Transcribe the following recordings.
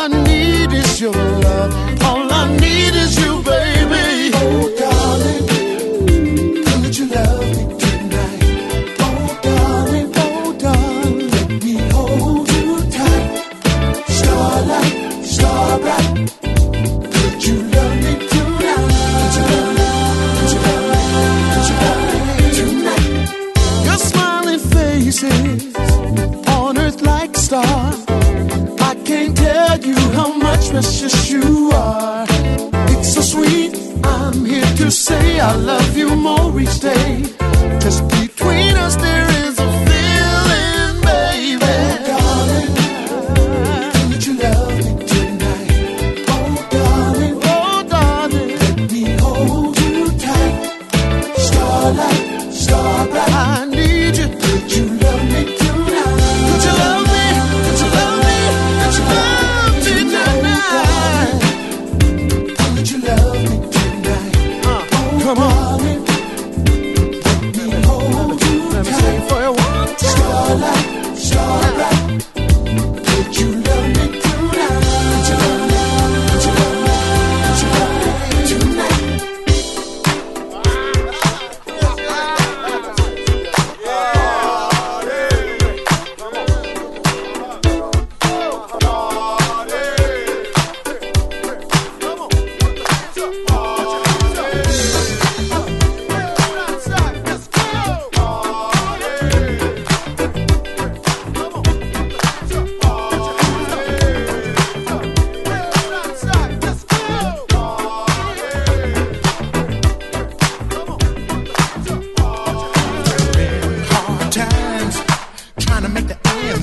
I need is your love. precious you are. It's so sweet. I'm here to say I love you more each day. Just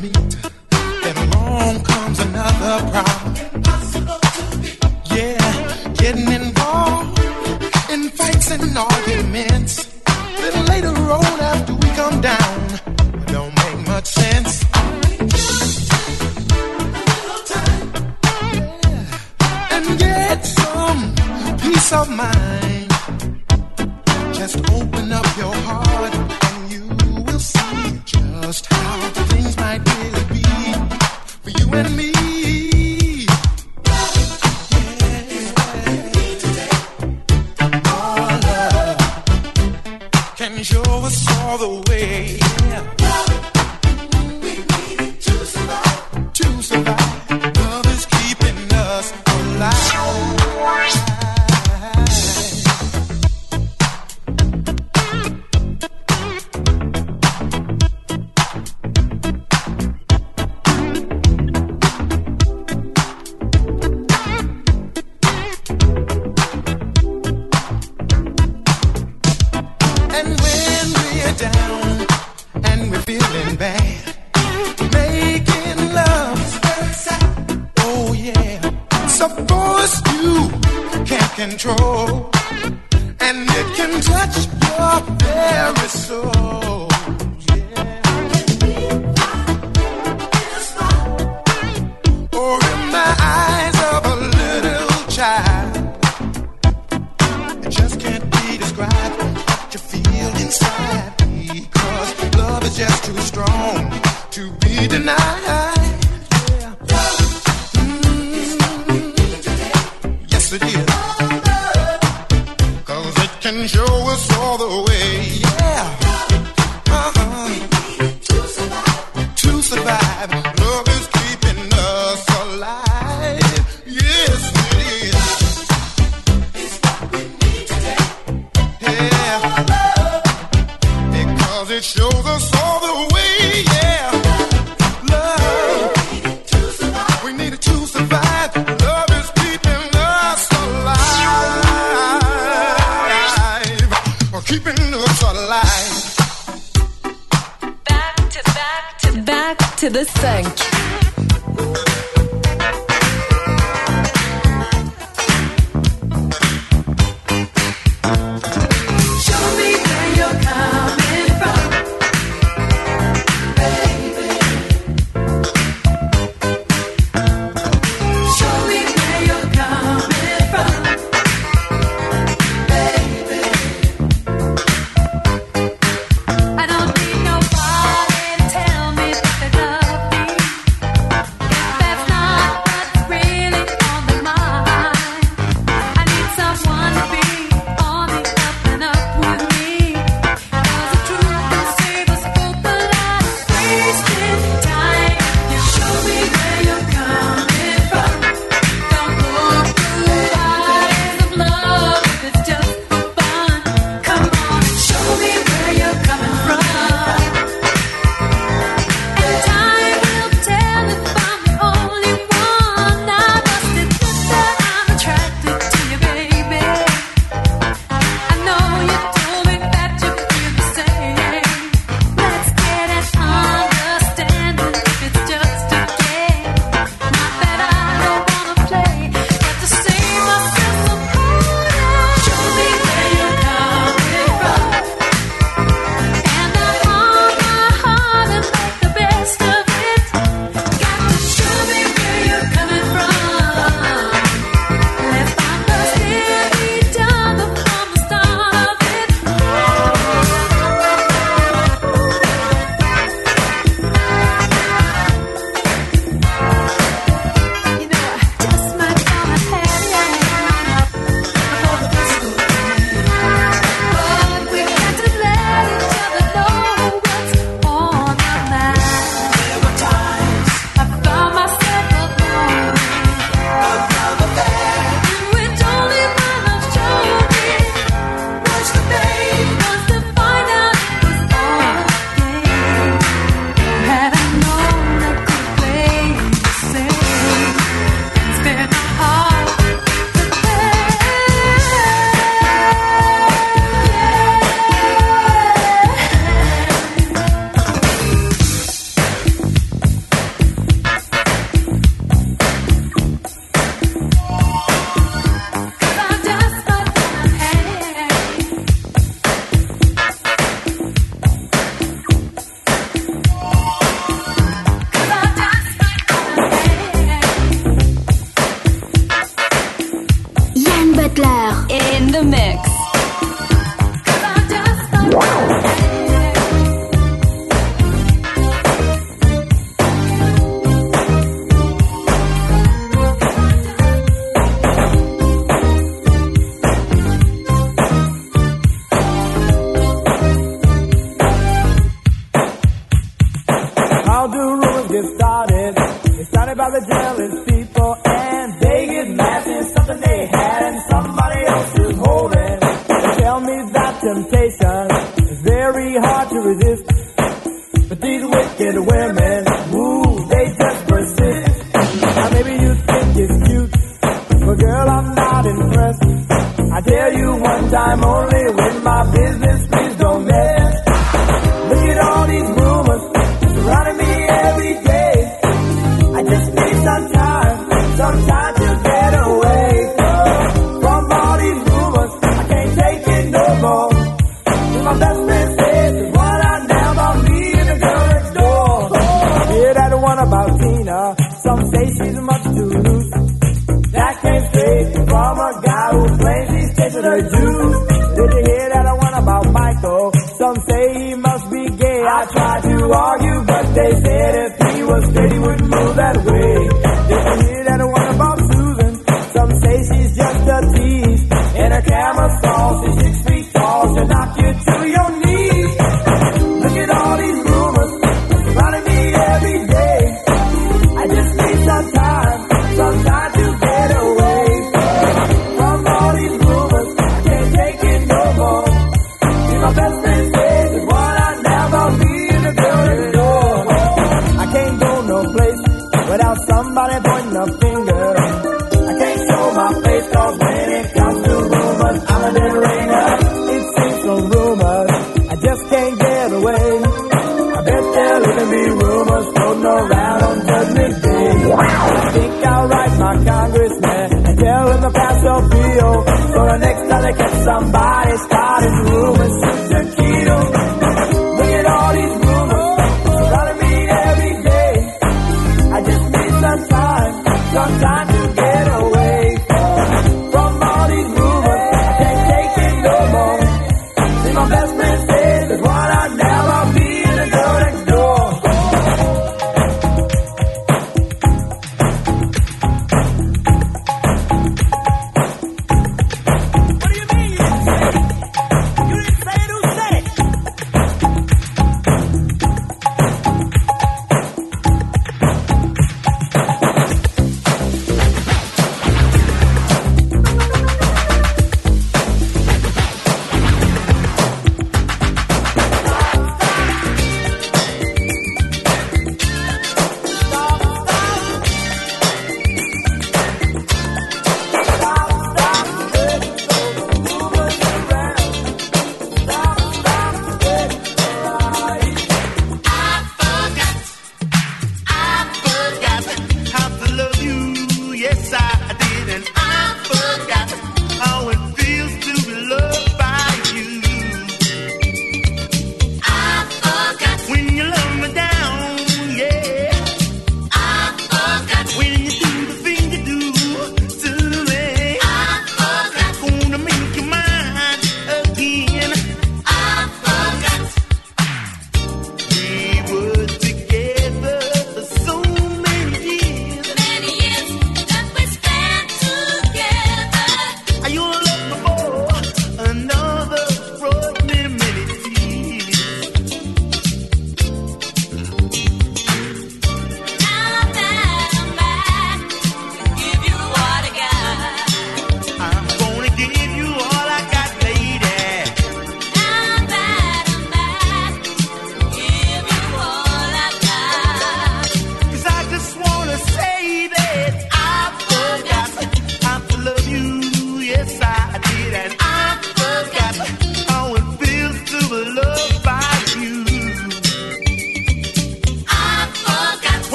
meet, along comes another problem.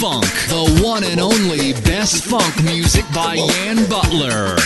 Funk, the one and only best funk music by Yann Butler.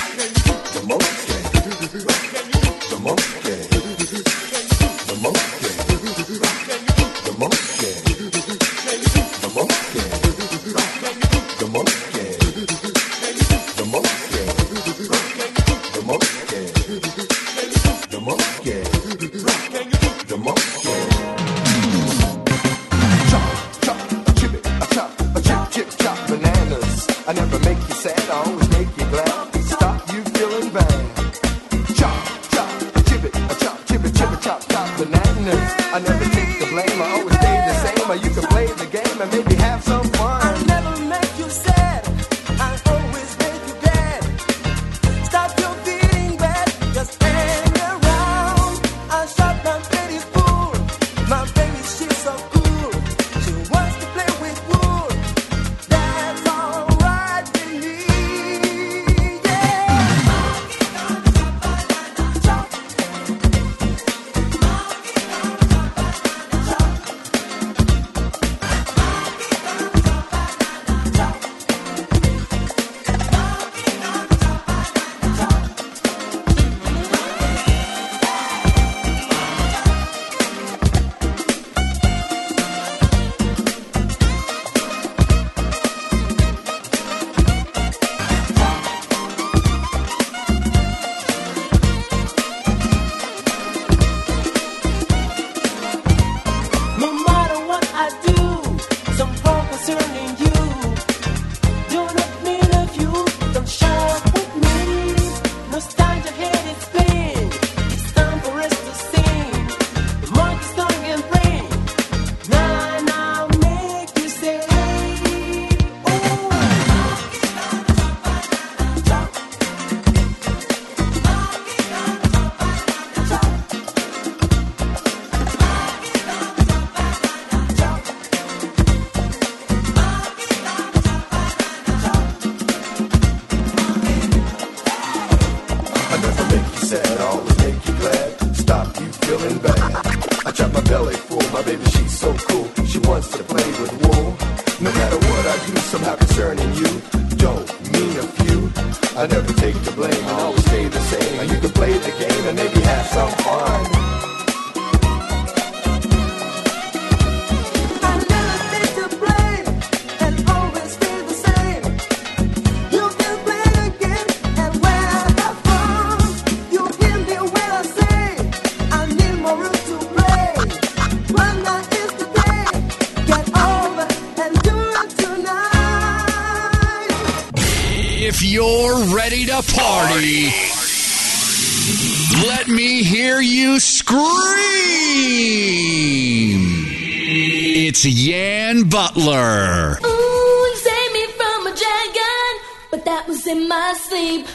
Ooh, you saved me from a dragon, but that was in my sleep.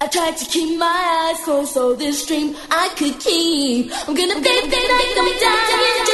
I tried to keep my eyes closed so this dream I could keep. I'm gonna think that I can die.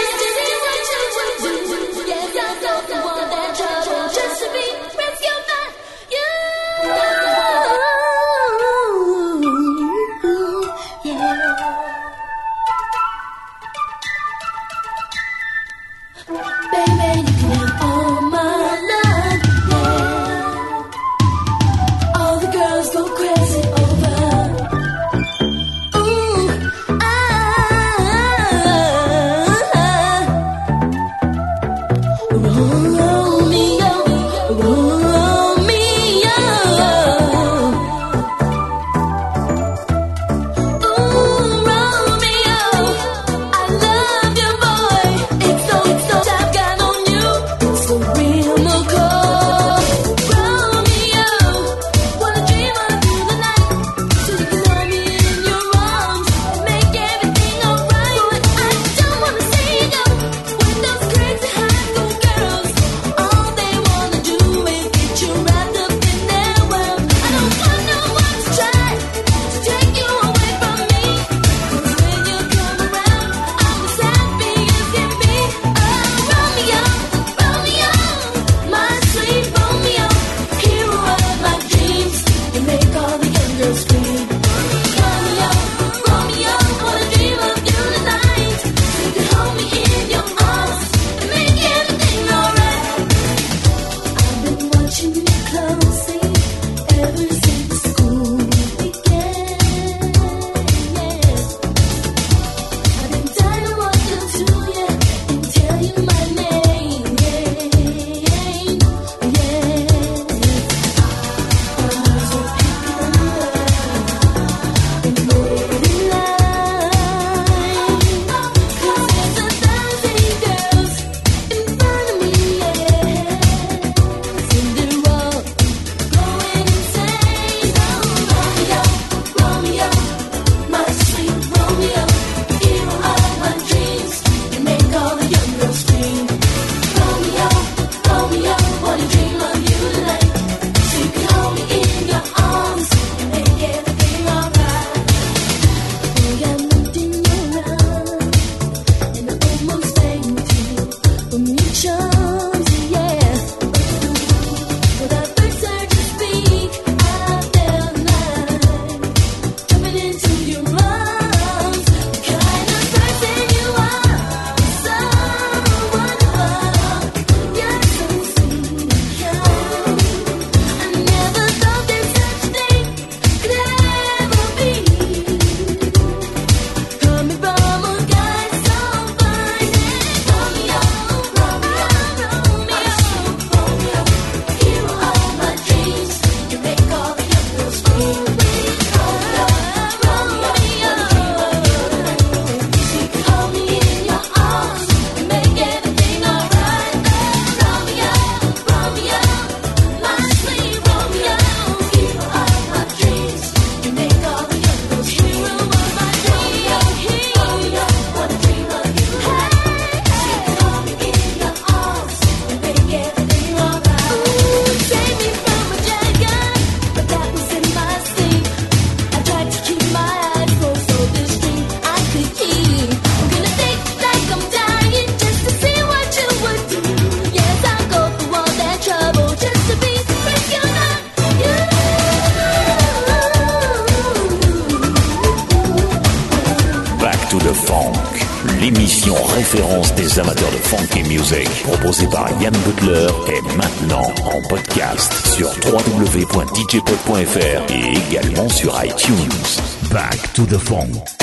Back to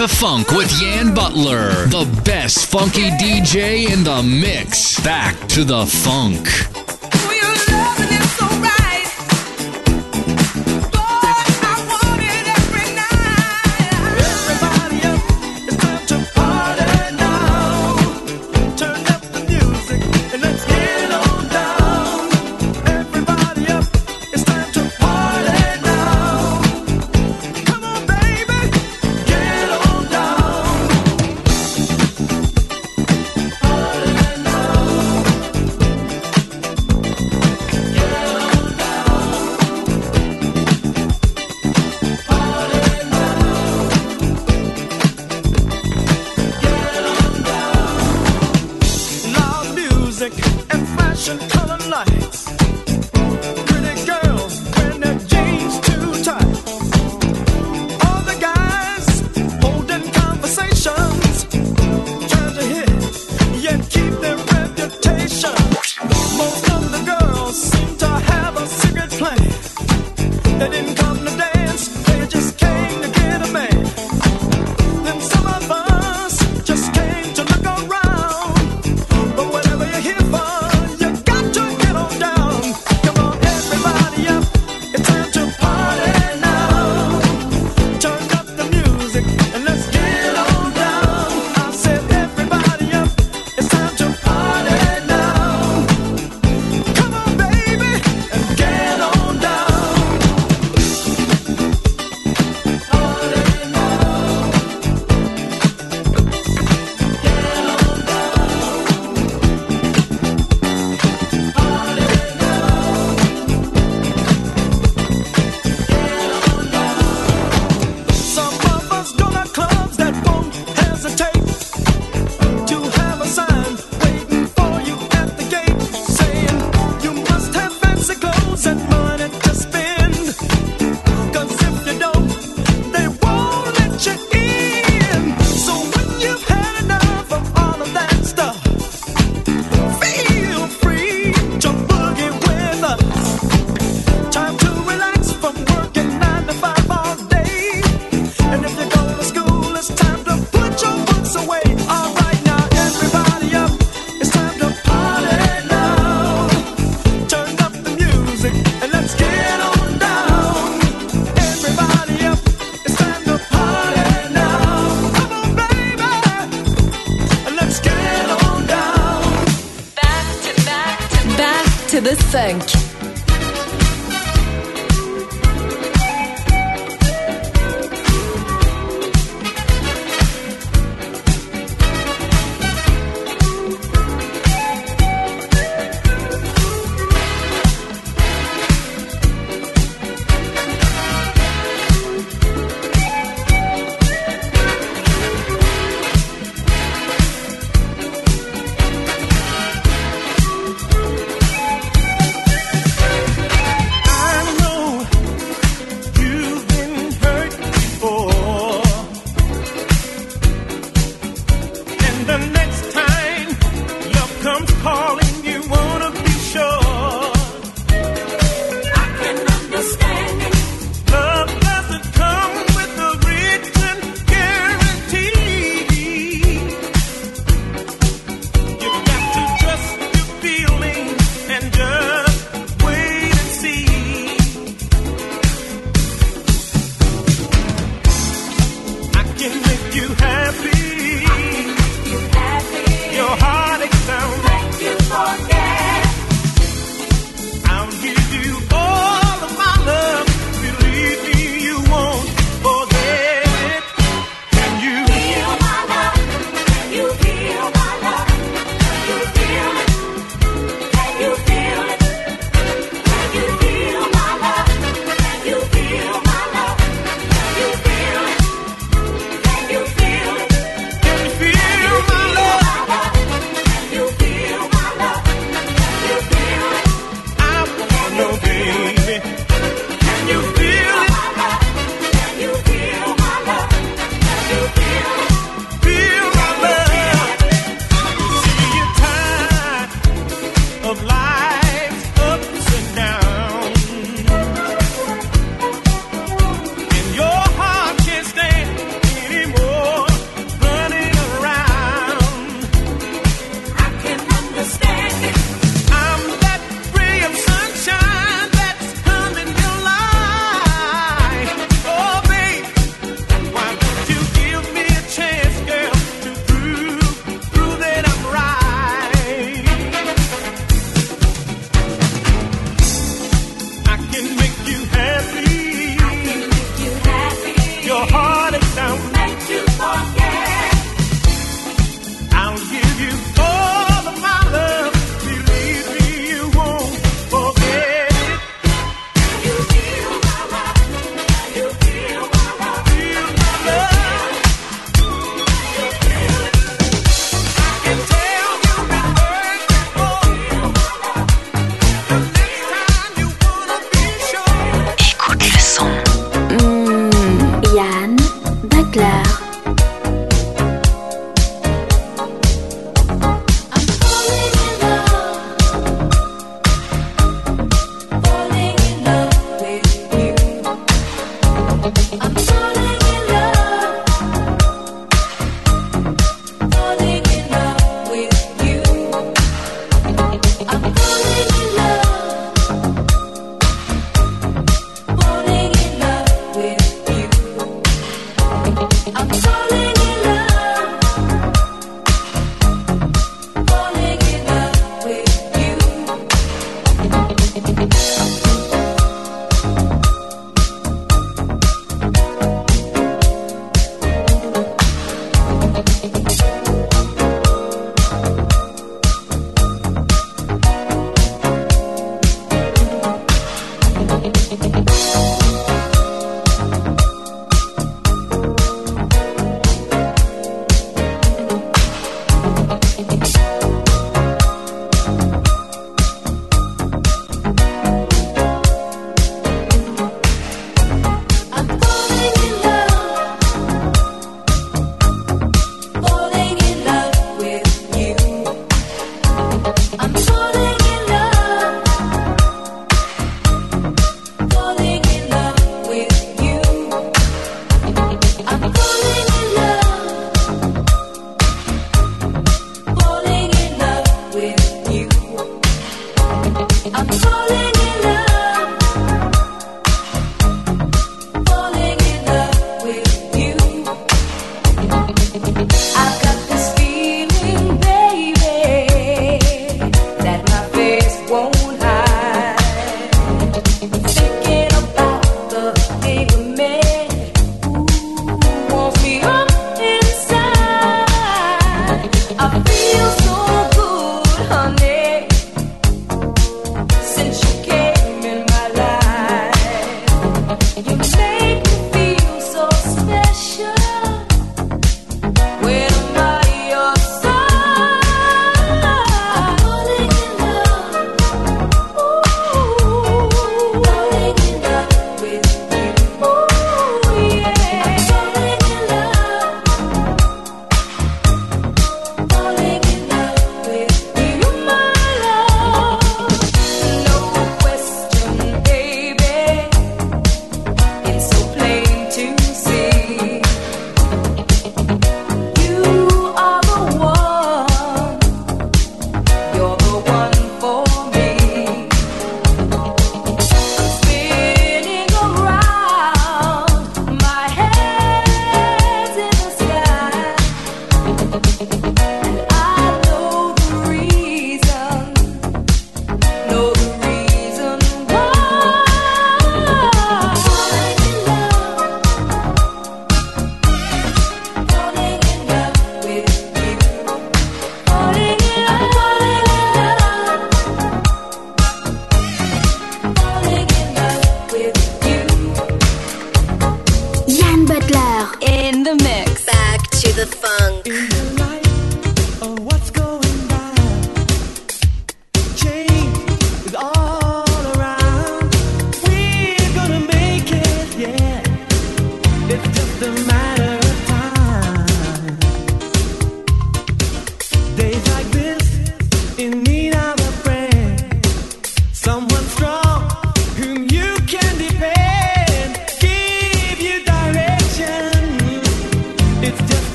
to Funk with Yann Butler, the best funky DJ in the mix. Back to the funk. sunset money.